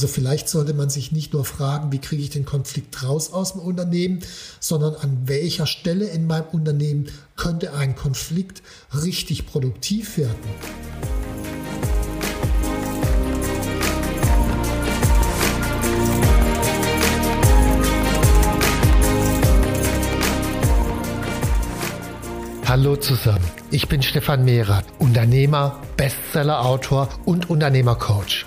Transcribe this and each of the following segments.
Also vielleicht sollte man sich nicht nur fragen, wie kriege ich den Konflikt raus aus dem Unternehmen, sondern an welcher Stelle in meinem Unternehmen könnte ein Konflikt richtig produktiv werden. Hallo zusammen, ich bin Stefan Mehrer, Unternehmer, Bestsellerautor und Unternehmercoach.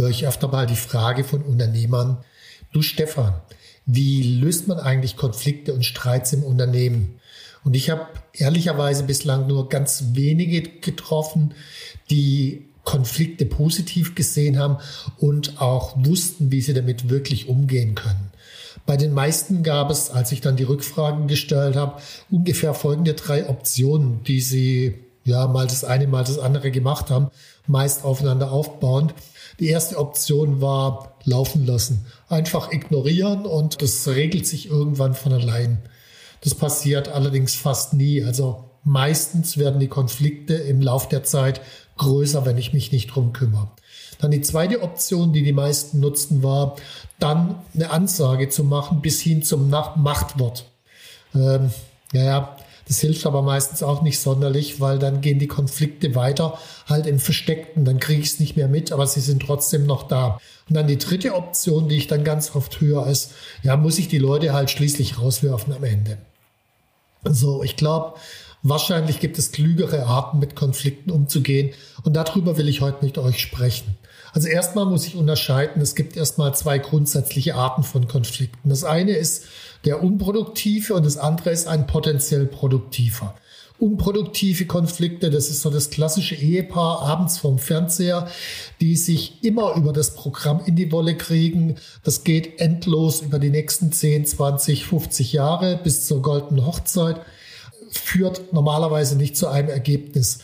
höre ich öfter mal die Frage von Unternehmern, du Stefan, wie löst man eigentlich Konflikte und Streits im Unternehmen? Und ich habe ehrlicherweise bislang nur ganz wenige getroffen, die Konflikte positiv gesehen haben und auch wussten, wie sie damit wirklich umgehen können. Bei den meisten gab es, als ich dann die Rückfragen gestellt habe, ungefähr folgende drei Optionen, die sie ja mal das eine, mal das andere gemacht haben, meist aufeinander aufbauend. Die erste Option war laufen lassen. Einfach ignorieren und das regelt sich irgendwann von allein. Das passiert allerdings fast nie. Also meistens werden die Konflikte im Lauf der Zeit größer, wenn ich mich nicht drum kümmere. Dann die zweite Option, die die meisten nutzten, war dann eine Ansage zu machen bis hin zum Machtwort. Ähm, ja, das hilft aber meistens auch nicht sonderlich, weil dann gehen die Konflikte weiter halt im Versteckten. Dann kriege ich es nicht mehr mit, aber sie sind trotzdem noch da. Und dann die dritte Option, die ich dann ganz oft höre, ist, ja, muss ich die Leute halt schließlich rauswerfen am Ende. So, ich glaube, wahrscheinlich gibt es klügere Arten, mit Konflikten umzugehen. Und darüber will ich heute mit euch sprechen. Also erstmal muss ich unterscheiden, es gibt erstmal zwei grundsätzliche Arten von Konflikten. Das eine ist der unproduktive und das andere ist ein potenziell produktiver. Unproduktive Konflikte, das ist so das klassische Ehepaar abends vom Fernseher, die sich immer über das Programm in die Wolle kriegen. Das geht endlos über die nächsten 10, 20, 50 Jahre bis zur goldenen Hochzeit, führt normalerweise nicht zu einem Ergebnis.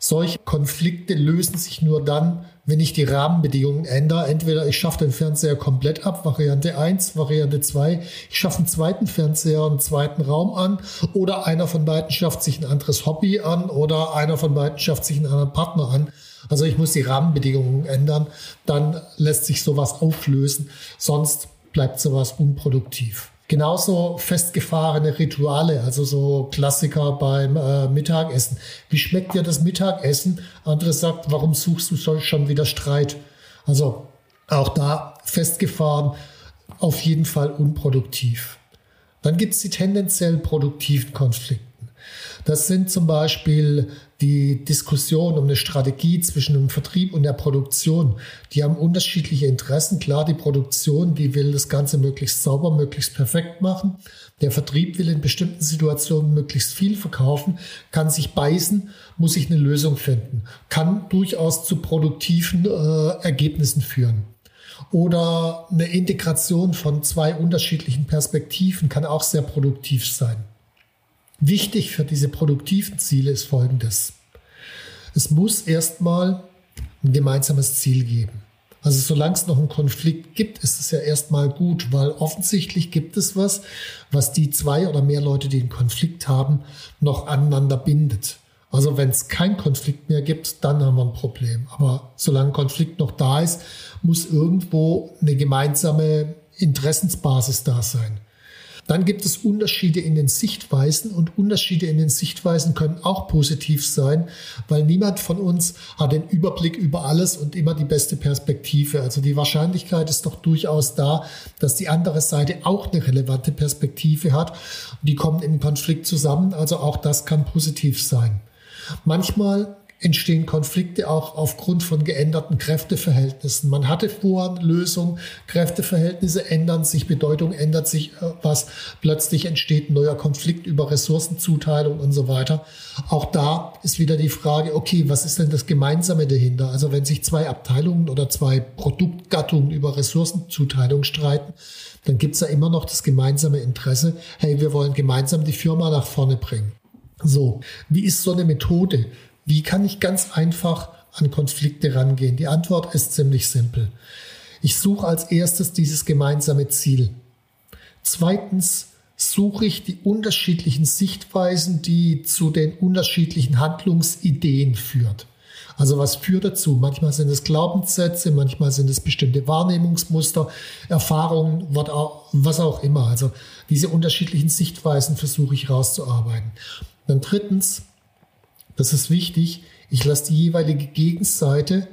Solche Konflikte lösen sich nur dann, wenn ich die Rahmenbedingungen ändere. Entweder ich schaffe den Fernseher komplett ab, Variante 1, Variante 2, ich schaffe einen zweiten Fernseher, einen zweiten Raum an oder einer von beiden schafft sich ein anderes Hobby an oder einer von beiden schafft sich einen anderen Partner an. Also ich muss die Rahmenbedingungen ändern, dann lässt sich sowas auflösen, sonst bleibt sowas unproduktiv. Genauso festgefahrene Rituale, also so Klassiker beim äh, Mittagessen. Wie schmeckt dir das Mittagessen? Andere sagt, warum suchst du schon wieder Streit? Also auch da festgefahren, auf jeden Fall unproduktiv. Dann gibt es die tendenziell produktiven Konflikte. Das sind zum Beispiel die Diskussion um eine Strategie zwischen dem Vertrieb und der Produktion. Die haben unterschiedliche Interessen. Klar, die Produktion, die will das Ganze möglichst sauber, möglichst perfekt machen. Der Vertrieb will in bestimmten Situationen möglichst viel verkaufen, kann sich beißen, muss sich eine Lösung finden, kann durchaus zu produktiven äh, Ergebnissen führen. Oder eine Integration von zwei unterschiedlichen Perspektiven kann auch sehr produktiv sein. Wichtig für diese produktiven Ziele ist Folgendes. Es muss erstmal ein gemeinsames Ziel geben. Also solange es noch einen Konflikt gibt, ist es ja erstmal gut, weil offensichtlich gibt es was, was die zwei oder mehr Leute, die einen Konflikt haben, noch aneinander bindet. Also wenn es keinen Konflikt mehr gibt, dann haben wir ein Problem. Aber solange Konflikt noch da ist, muss irgendwo eine gemeinsame Interessensbasis da sein. Dann gibt es Unterschiede in den Sichtweisen und Unterschiede in den Sichtweisen können auch positiv sein, weil niemand von uns hat den Überblick über alles und immer die beste Perspektive. Also die Wahrscheinlichkeit ist doch durchaus da, dass die andere Seite auch eine relevante Perspektive hat. Die kommen in Konflikt zusammen, also auch das kann positiv sein. Manchmal entstehen Konflikte auch aufgrund von geänderten Kräfteverhältnissen. Man hatte vor eine Lösung, Kräfteverhältnisse ändern sich, Bedeutung ändert sich äh, was, plötzlich entsteht ein neuer Konflikt über Ressourcenzuteilung und so weiter. Auch da ist wieder die Frage, okay, was ist denn das Gemeinsame dahinter? Also wenn sich zwei Abteilungen oder zwei Produktgattungen über Ressourcenzuteilung streiten, dann gibt's ja immer noch das gemeinsame Interesse, hey, wir wollen gemeinsam die Firma nach vorne bringen. So, wie ist so eine Methode? Wie kann ich ganz einfach an Konflikte rangehen? Die Antwort ist ziemlich simpel. Ich suche als erstes dieses gemeinsame Ziel. Zweitens suche ich die unterschiedlichen Sichtweisen, die zu den unterschiedlichen Handlungsideen führt. Also was führt dazu? Manchmal sind es Glaubenssätze, manchmal sind es bestimmte Wahrnehmungsmuster, Erfahrungen, was auch immer. Also diese unterschiedlichen Sichtweisen versuche ich rauszuarbeiten. Dann drittens, das ist wichtig. Ich lasse die jeweilige Gegenseite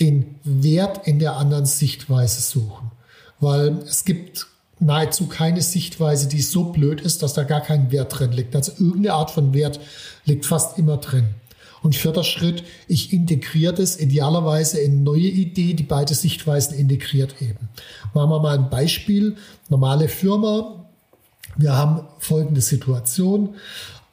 den Wert in der anderen Sichtweise suchen. Weil es gibt nahezu keine Sichtweise, die so blöd ist, dass da gar kein Wert drin liegt. Also irgendeine Art von Wert liegt fast immer drin. Und vierter Schritt, ich integriere das idealerweise in neue Idee, die beide Sichtweisen integriert eben. Machen wir mal ein Beispiel. Normale Firma. Wir haben folgende Situation.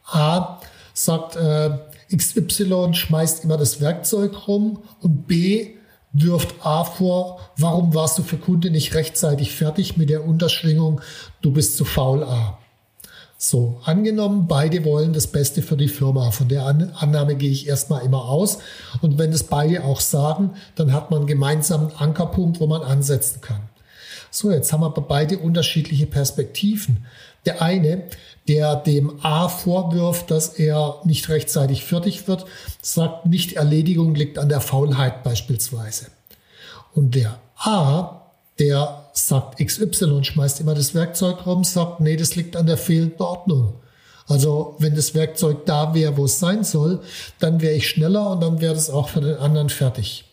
A sagt, äh, XY schmeißt immer das Werkzeug rum und B wirft A vor, warum warst du für Kunde nicht rechtzeitig fertig mit der Unterschwingung, du bist zu faul A. So, angenommen, beide wollen das Beste für die Firma. Von der Annahme gehe ich erstmal immer aus. Und wenn das beide auch sagen, dann hat man einen gemeinsamen Ankerpunkt, wo man ansetzen kann. So, jetzt haben wir beide unterschiedliche Perspektiven. Der eine, der dem A vorwirft, dass er nicht rechtzeitig fertig wird, sagt, nicht Erledigung liegt an der Faulheit beispielsweise. Und der A, der sagt XY, schmeißt immer das Werkzeug rum, sagt, nee, das liegt an der fehlenden Ordnung. Also wenn das Werkzeug da wäre, wo es sein soll, dann wäre ich schneller und dann wäre das auch für den anderen fertig.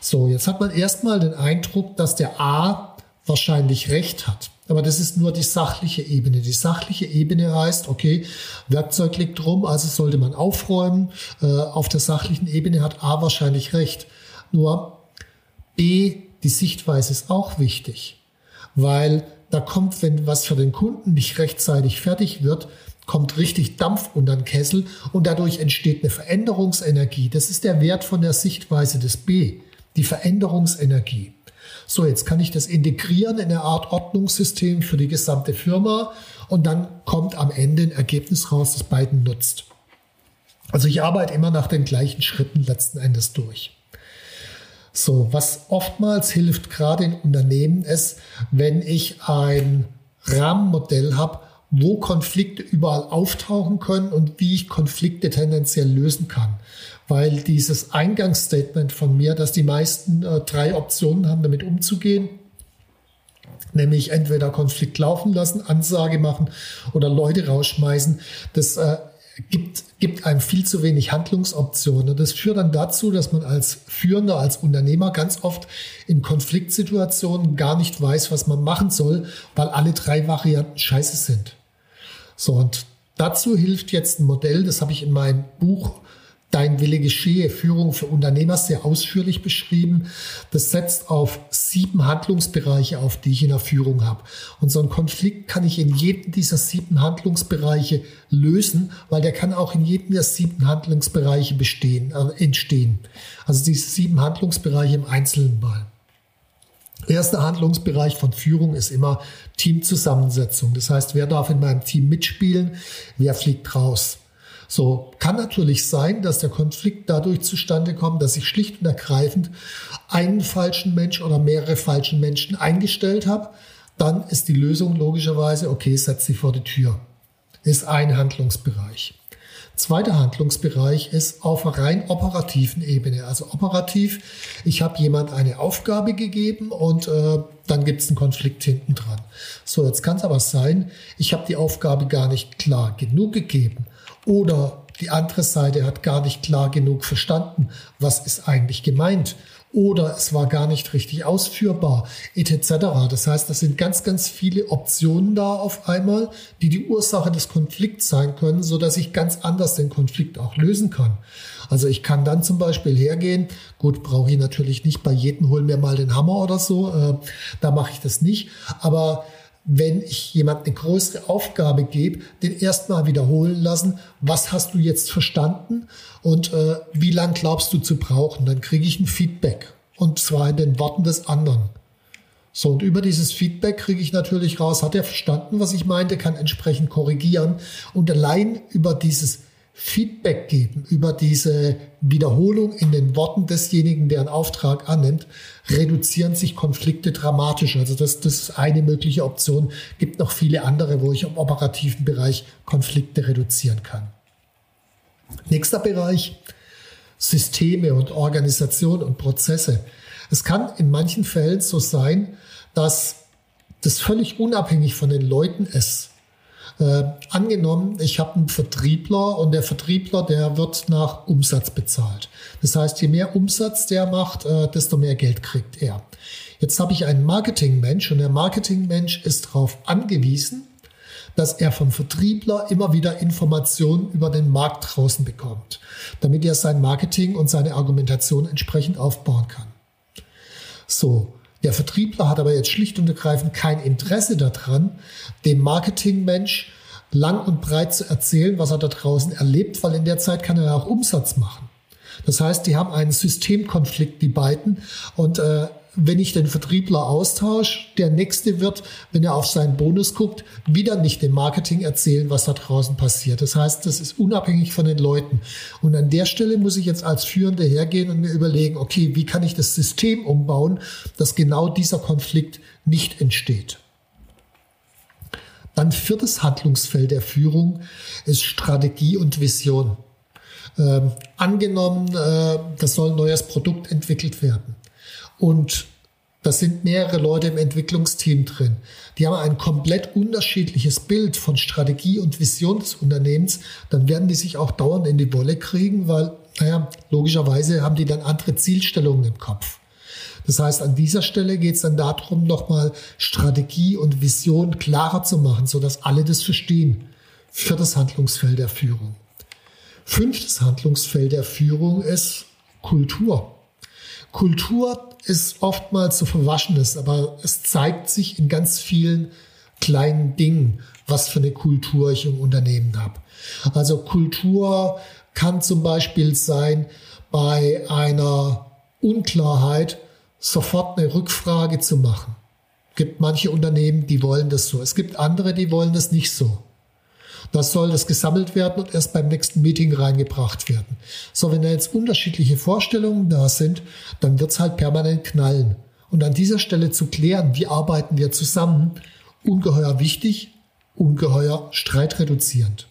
So, jetzt hat man erstmal den Eindruck, dass der A wahrscheinlich recht hat. Aber das ist nur die sachliche Ebene. Die sachliche Ebene heißt, okay, Werkzeug liegt rum, also sollte man aufräumen. Äh, auf der sachlichen Ebene hat A wahrscheinlich recht. Nur B, die Sichtweise ist auch wichtig, weil da kommt, wenn was für den Kunden nicht rechtzeitig fertig wird, kommt richtig Dampf unter den Kessel und dadurch entsteht eine Veränderungsenergie. Das ist der Wert von der Sichtweise des B, die Veränderungsenergie. So, jetzt kann ich das integrieren in eine Art Ordnungssystem für die gesamte Firma und dann kommt am Ende ein Ergebnis raus, das beiden nutzt. Also ich arbeite immer nach den gleichen Schritten letzten Endes durch. So, was oftmals hilft, gerade in Unternehmen, ist, wenn ich ein Rahmenmodell habe, wo Konflikte überall auftauchen können und wie ich Konflikte tendenziell lösen kann weil dieses Eingangsstatement von mir, dass die meisten äh, drei Optionen haben, damit umzugehen, nämlich entweder Konflikt laufen lassen, Ansage machen oder Leute rausschmeißen, das äh, gibt, gibt einem viel zu wenig Handlungsoptionen. Das führt dann dazu, dass man als Führender, als Unternehmer ganz oft in Konfliktsituationen gar nicht weiß, was man machen soll, weil alle drei Varianten scheiße sind. So, und dazu hilft jetzt ein Modell, das habe ich in meinem Buch Dein Wille geschehe, Führung für Unternehmer, sehr ausführlich beschrieben. Das setzt auf sieben Handlungsbereiche auf, die ich in der Führung habe. Und so ein Konflikt kann ich in jedem dieser sieben Handlungsbereiche lösen, weil der kann auch in jedem der sieben Handlungsbereiche bestehen, äh, entstehen. Also diese sieben Handlungsbereiche im Einzelnen mal. Erster Handlungsbereich von Führung ist immer Teamzusammensetzung. Das heißt, wer darf in meinem Team mitspielen, wer fliegt raus. So kann natürlich sein, dass der Konflikt dadurch zustande kommt, dass ich schlicht und ergreifend einen falschen Mensch oder mehrere falschen Menschen eingestellt habe. Dann ist die Lösung logischerweise, okay, setz sie vor die Tür. Ist ein Handlungsbereich. Zweiter Handlungsbereich ist auf rein operativen Ebene. Also operativ, ich habe jemand eine Aufgabe gegeben und äh, dann gibt es einen Konflikt hinten dran. So, jetzt kann es aber sein, ich habe die Aufgabe gar nicht klar genug gegeben oder die andere Seite hat gar nicht klar genug verstanden, was ist eigentlich gemeint oder es war gar nicht richtig ausführbar, etc. Das heißt, das sind ganz, ganz viele Optionen da auf einmal, die die Ursache des Konflikts sein können, so dass ich ganz anders den Konflikt auch lösen kann. Also ich kann dann zum Beispiel hergehen, gut, brauche ich natürlich nicht bei jedem, hol mir mal den Hammer oder so, äh, da mache ich das nicht, aber wenn ich jemand eine größere Aufgabe gebe, den erstmal wiederholen lassen, was hast du jetzt verstanden und äh, wie lang glaubst du zu brauchen? Dann kriege ich ein Feedback und zwar in den Worten des anderen. So, und über dieses Feedback kriege ich natürlich raus, hat er verstanden, was ich meinte, kann entsprechend korrigieren und allein über dieses Feedback geben über diese Wiederholung in den Worten desjenigen, der einen Auftrag annimmt, reduzieren sich Konflikte dramatisch. Also das, das ist eine mögliche Option. Gibt noch viele andere, wo ich im operativen Bereich Konflikte reduzieren kann. Nächster Bereich, Systeme und Organisation und Prozesse. Es kann in manchen Fällen so sein, dass das völlig unabhängig von den Leuten ist äh, angenommen, ich habe einen Vertriebler und der Vertriebler, der wird nach Umsatz bezahlt. Das heißt, je mehr Umsatz der macht, äh, desto mehr Geld kriegt er. Jetzt habe ich einen Marketingmensch und der Marketingmensch ist darauf angewiesen, dass er vom Vertriebler immer wieder Informationen über den Markt draußen bekommt, damit er sein Marketing und seine Argumentation entsprechend aufbauen kann. So, der Vertriebler hat aber jetzt schlicht und ergreifend kein Interesse daran, dem Marketingmensch lang und breit zu erzählen, was er da draußen erlebt, weil in der Zeit kann er auch Umsatz machen. Das heißt, die haben einen Systemkonflikt, die beiden, und äh, wenn ich den Vertriebler austausche, der nächste wird, wenn er auf seinen Bonus guckt, wieder nicht dem Marketing erzählen, was da draußen passiert. Das heißt, das ist unabhängig von den Leuten. Und an der Stelle muss ich jetzt als Führende hergehen und mir überlegen, okay, wie kann ich das System umbauen, dass genau dieser Konflikt nicht entsteht. Dann viertes Handlungsfeld der Führung ist Strategie und Vision. Ähm, angenommen, äh, das soll ein neues Produkt entwickelt werden und da sind mehrere Leute im Entwicklungsteam drin. Die haben ein komplett unterschiedliches Bild von Strategie und Vision des Unternehmens. Dann werden die sich auch dauernd in die Wolle kriegen, weil, naja, logischerweise haben die dann andere Zielstellungen im Kopf. Das heißt, an dieser Stelle geht es dann darum, nochmal Strategie und Vision klarer zu machen, sodass alle das verstehen. Viertes Handlungsfeld der Führung. Fünftes Handlungsfeld der Führung ist Kultur. Kultur ist oftmals so verwaschenes, aber es zeigt sich in ganz vielen kleinen Dingen, was für eine Kultur ich im Unternehmen habe. Also Kultur kann zum Beispiel sein, bei einer Unklarheit sofort eine Rückfrage zu machen. Es gibt manche Unternehmen, die wollen das so. Es gibt andere, die wollen das nicht so. Das soll das gesammelt werden und erst beim nächsten Meeting reingebracht werden. So, wenn da jetzt unterschiedliche Vorstellungen da sind, dann wird's halt permanent knallen. Und an dieser Stelle zu klären, wie arbeiten wir zusammen, ungeheuer wichtig, ungeheuer streitreduzierend.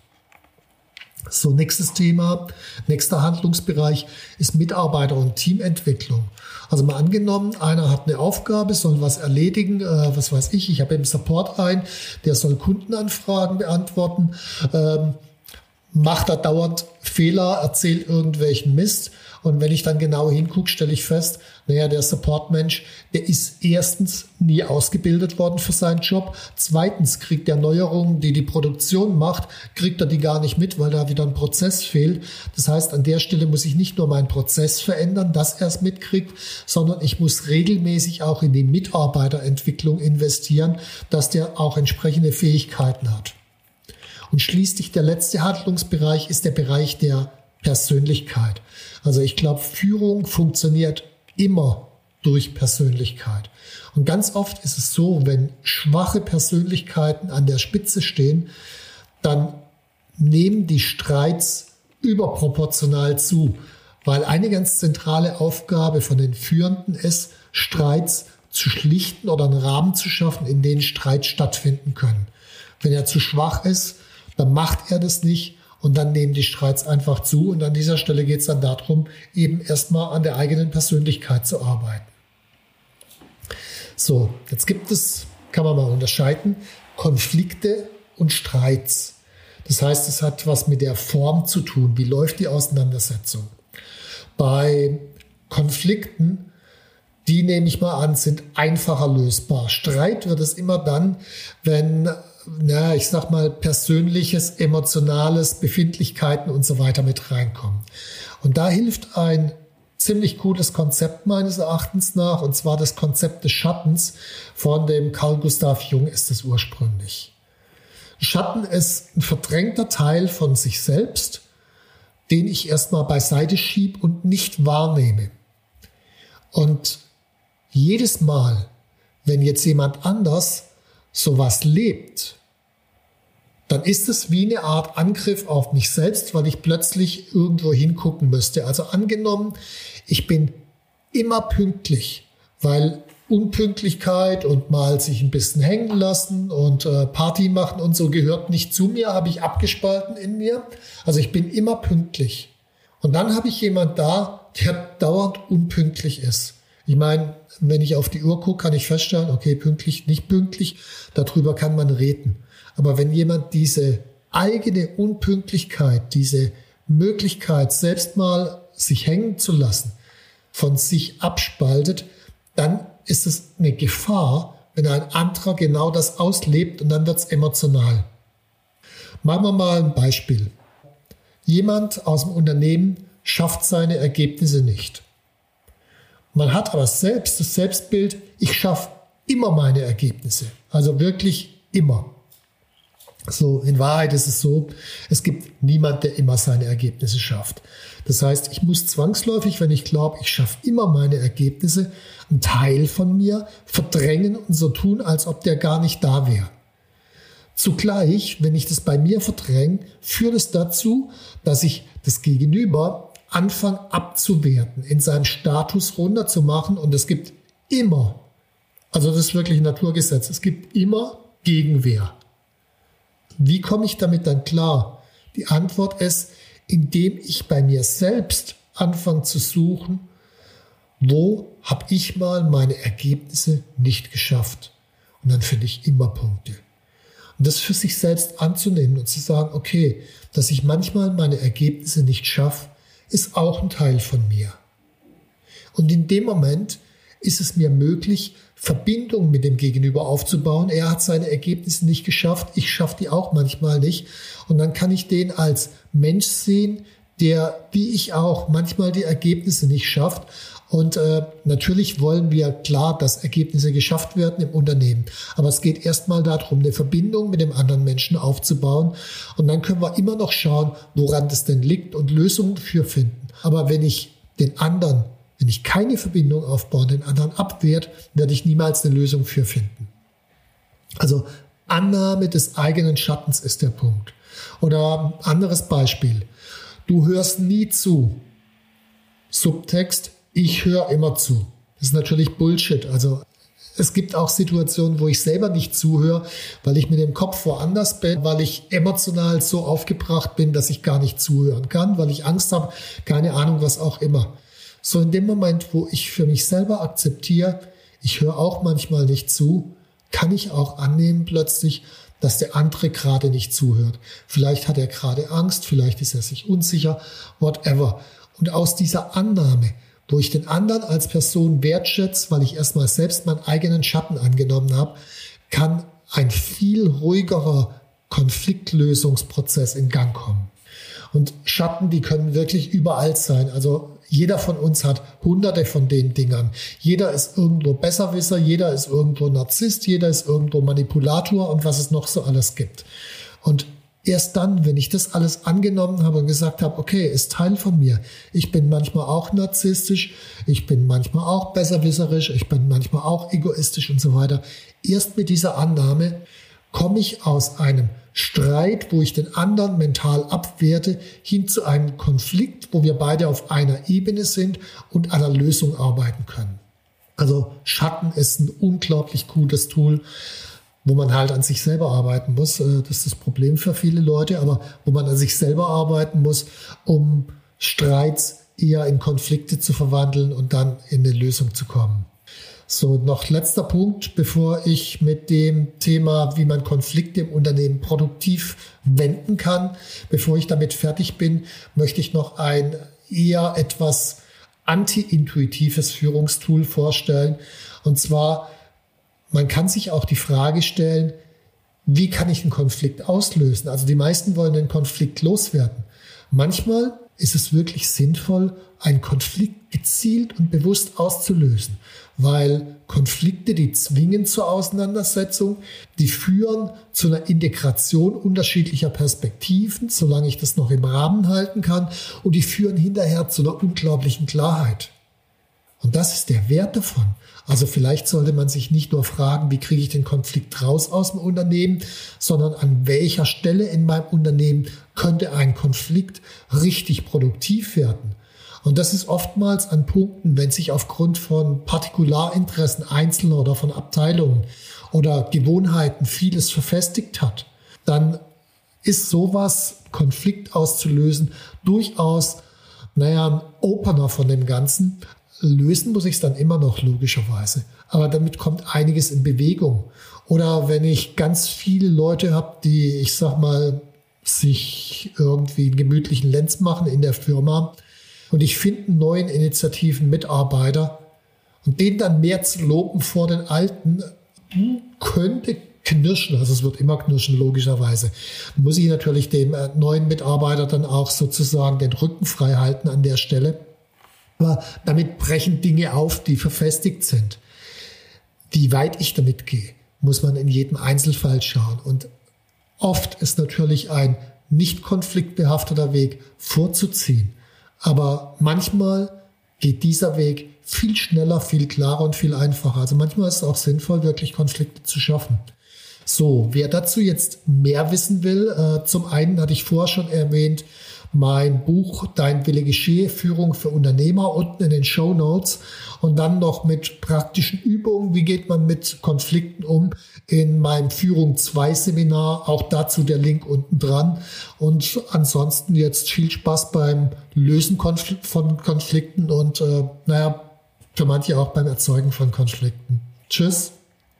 So, nächstes Thema, nächster Handlungsbereich ist Mitarbeiter- und Teamentwicklung. Also mal angenommen, einer hat eine Aufgabe, soll was erledigen, äh, was weiß ich, ich habe im Support ein, der soll Kundenanfragen beantworten, ähm, macht da dauernd Fehler, erzählt irgendwelchen Mist und wenn ich dann genau hingucke, stelle ich fest, naja, der Supportmensch, der ist erstens nie ausgebildet worden für seinen Job. Zweitens kriegt er Neuerungen, die die Produktion macht, kriegt er die gar nicht mit, weil da wieder ein Prozess fehlt. Das heißt, an der Stelle muss ich nicht nur meinen Prozess verändern, dass er es mitkriegt, sondern ich muss regelmäßig auch in die Mitarbeiterentwicklung investieren, dass der auch entsprechende Fähigkeiten hat. Und schließlich der letzte Handlungsbereich ist der Bereich der Persönlichkeit. Also ich glaube, Führung funktioniert immer durch Persönlichkeit. Und ganz oft ist es so, wenn schwache Persönlichkeiten an der Spitze stehen, dann nehmen die Streits überproportional zu, weil eine ganz zentrale Aufgabe von den Führenden ist, Streits zu schlichten oder einen Rahmen zu schaffen, in dem Streits stattfinden können. Wenn er zu schwach ist, dann macht er das nicht Und dann nehmen die Streits einfach zu. Und an dieser Stelle geht es dann darum, eben erstmal an der eigenen Persönlichkeit zu arbeiten. So, jetzt gibt es, kann man mal unterscheiden, Konflikte und Streits. Das heißt, es hat was mit der Form zu tun. Wie läuft die Auseinandersetzung? Bei Konflikten, die nehme ich mal an, sind einfacher lösbar. Streit wird es immer dann, wenn, na, ich sag mal, persönliches, emotionales, Befindlichkeiten und so weiter mit reinkommen. Und da hilft ein ziemlich cooles Konzept meines Erachtens nach, und zwar das Konzept des Schattens von dem Carl Gustav Jung ist es ursprünglich. Schatten ist ein verdrängter Teil von sich selbst, den ich erstmal beiseite schieb und nicht wahrnehme. Und jedes Mal, wenn jetzt jemand anders sowas lebt, dann ist es wie eine Art Angriff auf mich selbst, weil ich plötzlich irgendwo hingucken müsste. Also angenommen, ich bin immer pünktlich, weil Unpünktlichkeit und mal sich ein bisschen hängen lassen und äh, Party machen und so gehört nicht zu mir, habe ich abgespalten in mir. Also ich bin immer pünktlich. Und dann habe ich jemand da, der dauernd unpünktlich ist. Ich meine, wenn ich auf die Uhr gucke, kann ich feststellen, okay, pünktlich, nicht pünktlich, darüber kann man reden. Aber wenn jemand diese eigene Unpünktlichkeit, diese Möglichkeit, selbst mal sich hängen zu lassen, von sich abspaltet, dann ist es eine Gefahr, wenn ein anderer genau das auslebt und dann wird es emotional. Machen wir mal ein Beispiel. Jemand aus dem Unternehmen schafft seine Ergebnisse nicht. Man hat aber selbst das Selbstbild, ich schaffe immer meine Ergebnisse. Also wirklich immer. So, in Wahrheit ist es so, es gibt niemand, der immer seine Ergebnisse schafft. Das heißt, ich muss zwangsläufig, wenn ich glaube, ich schaffe immer meine Ergebnisse, einen Teil von mir verdrängen und so tun, als ob der gar nicht da wäre. Zugleich, wenn ich das bei mir verdränge, führt es dazu, dass ich das Gegenüber anfange abzuwerten, in seinem Status runterzumachen und es gibt immer, also das ist wirklich ein Naturgesetz, es gibt immer Gegenwehr. Wie komme ich damit dann klar? Die Antwort ist, indem ich bei mir selbst anfange zu suchen, wo habe ich mal meine Ergebnisse nicht geschafft. Und dann finde ich immer Punkte. Und das für sich selbst anzunehmen und zu sagen, okay, dass ich manchmal meine Ergebnisse nicht schaffe, ist auch ein Teil von mir. Und in dem Moment ist es mir möglich, Verbindung mit dem Gegenüber aufzubauen. Er hat seine Ergebnisse nicht geschafft, ich schaffe die auch manchmal nicht. Und dann kann ich den als Mensch sehen, der, wie ich auch, manchmal die Ergebnisse nicht schafft. Und äh, natürlich wollen wir klar, dass Ergebnisse geschafft werden im Unternehmen. Aber es geht erstmal darum, eine Verbindung mit dem anderen Menschen aufzubauen. Und dann können wir immer noch schauen, woran das denn liegt und Lösungen für finden. Aber wenn ich den anderen wenn ich keine Verbindung aufbaue, den anderen abwehrt, werde ich niemals eine Lösung für finden. Also Annahme des eigenen Schattens ist der Punkt. Oder anderes Beispiel. Du hörst nie zu. Subtext, ich höre immer zu. Das ist natürlich Bullshit. Also es gibt auch Situationen, wo ich selber nicht zuhöre, weil ich mit dem Kopf woanders bin, weil ich emotional so aufgebracht bin, dass ich gar nicht zuhören kann, weil ich Angst habe, keine Ahnung, was auch immer. So in dem Moment, wo ich für mich selber akzeptiere, ich höre auch manchmal nicht zu, kann ich auch annehmen plötzlich, dass der andere gerade nicht zuhört. Vielleicht hat er gerade Angst, vielleicht ist er sich unsicher, whatever. Und aus dieser Annahme, wo ich den anderen als Person wertschätze, weil ich erstmal selbst meinen eigenen Schatten angenommen habe, kann ein viel ruhigerer Konfliktlösungsprozess in Gang kommen. Und Schatten, die können wirklich überall sein. Also jeder von uns hat hunderte von den Dingern. Jeder ist irgendwo Besserwisser, jeder ist irgendwo Narzisst, jeder ist irgendwo Manipulator und was es noch so alles gibt. Und erst dann, wenn ich das alles angenommen habe und gesagt habe, okay, ist Teil von mir. Ich bin manchmal auch narzisstisch, ich bin manchmal auch besserwisserisch, ich bin manchmal auch egoistisch und so weiter. Erst mit dieser Annahme komme ich aus einem Streit, wo ich den anderen mental abwerte, hin zu einem Konflikt, wo wir beide auf einer Ebene sind und an einer Lösung arbeiten können. Also Schatten ist ein unglaublich gutes Tool. wo man halt an sich selber arbeiten muss. Äh, das ist das Problem für viele Leute, aber wo man an sich selber arbeiten muss, um Streits eher in Konflikte zu verwandeln und dann in eine Lösung zu kommen. So, noch letzter Punkt, bevor ich mit dem Thema, wie man Konflikte im Unternehmen produktiv wenden kann, bevor ich damit fertig bin, möchte ich noch ein eher etwas anti-intuitives Führungstool vorstellen. Und zwar, man kann sich auch die Frage stellen, wie kann ich einen Konflikt auslösen? Also die meisten wollen den Konflikt loswerden. Manchmal ist es wirklich sinnvoll, einen Konflikt gezielt und bewusst auszulösen weil Konflikte, die zwingen zur Auseinandersetzung, die führen zu einer Integration unterschiedlicher Perspektiven, solange ich das noch im Rahmen halten kann, und die führen hinterher zu einer unglaublichen Klarheit. Und das ist der Wert davon. Also vielleicht sollte man sich nicht nur fragen, wie kriege ich den Konflikt raus aus dem Unternehmen, sondern an welcher Stelle in meinem Unternehmen könnte ein Konflikt richtig produktiv werden. Und das ist oftmals an Punkten, wenn sich aufgrund von Partikularinteressen Einzelner oder von Abteilungen oder Gewohnheiten vieles verfestigt hat, dann ist sowas, Konflikt auszulösen, durchaus, naja, ein Opener von dem Ganzen. Lösen muss ich es dann immer noch logischerweise. Aber damit kommt einiges in Bewegung. Oder wenn ich ganz viele Leute habe, die, ich sag mal, sich irgendwie einen gemütlichen Lenz machen in der Firma, und ich finde einen neuen Initiativen Mitarbeiter und den dann mehr zu loben vor den alten, könnte knirschen. Also es wird immer knirschen, logischerweise. Muss ich natürlich dem äh, neuen Mitarbeiter dann auch sozusagen den Rücken frei halten an der Stelle. Aber damit brechen Dinge auf, die verfestigt sind. Wie weit ich damit gehe, muss man in jedem Einzelfall schauen. Und oft ist natürlich ein nicht konfliktbehafteter Weg vorzuziehen. Aber manchmal geht dieser Weg viel schneller, viel klarer und viel einfacher. Also manchmal ist es auch sinnvoll, wirklich Konflikte zu schaffen. So, wer dazu jetzt mehr wissen will, äh, zum einen hatte ich vorher schon erwähnt, mein Buch Dein Wille geschehe, Führung für Unternehmer unten in den Show Notes. Und dann noch mit praktischen Übungen, wie geht man mit Konflikten um? In meinem Führung 2 Seminar, auch dazu der Link unten dran. Und ansonsten jetzt viel Spaß beim Lösen von Konflikten und äh, naja, für manche auch beim Erzeugen von Konflikten. Tschüss.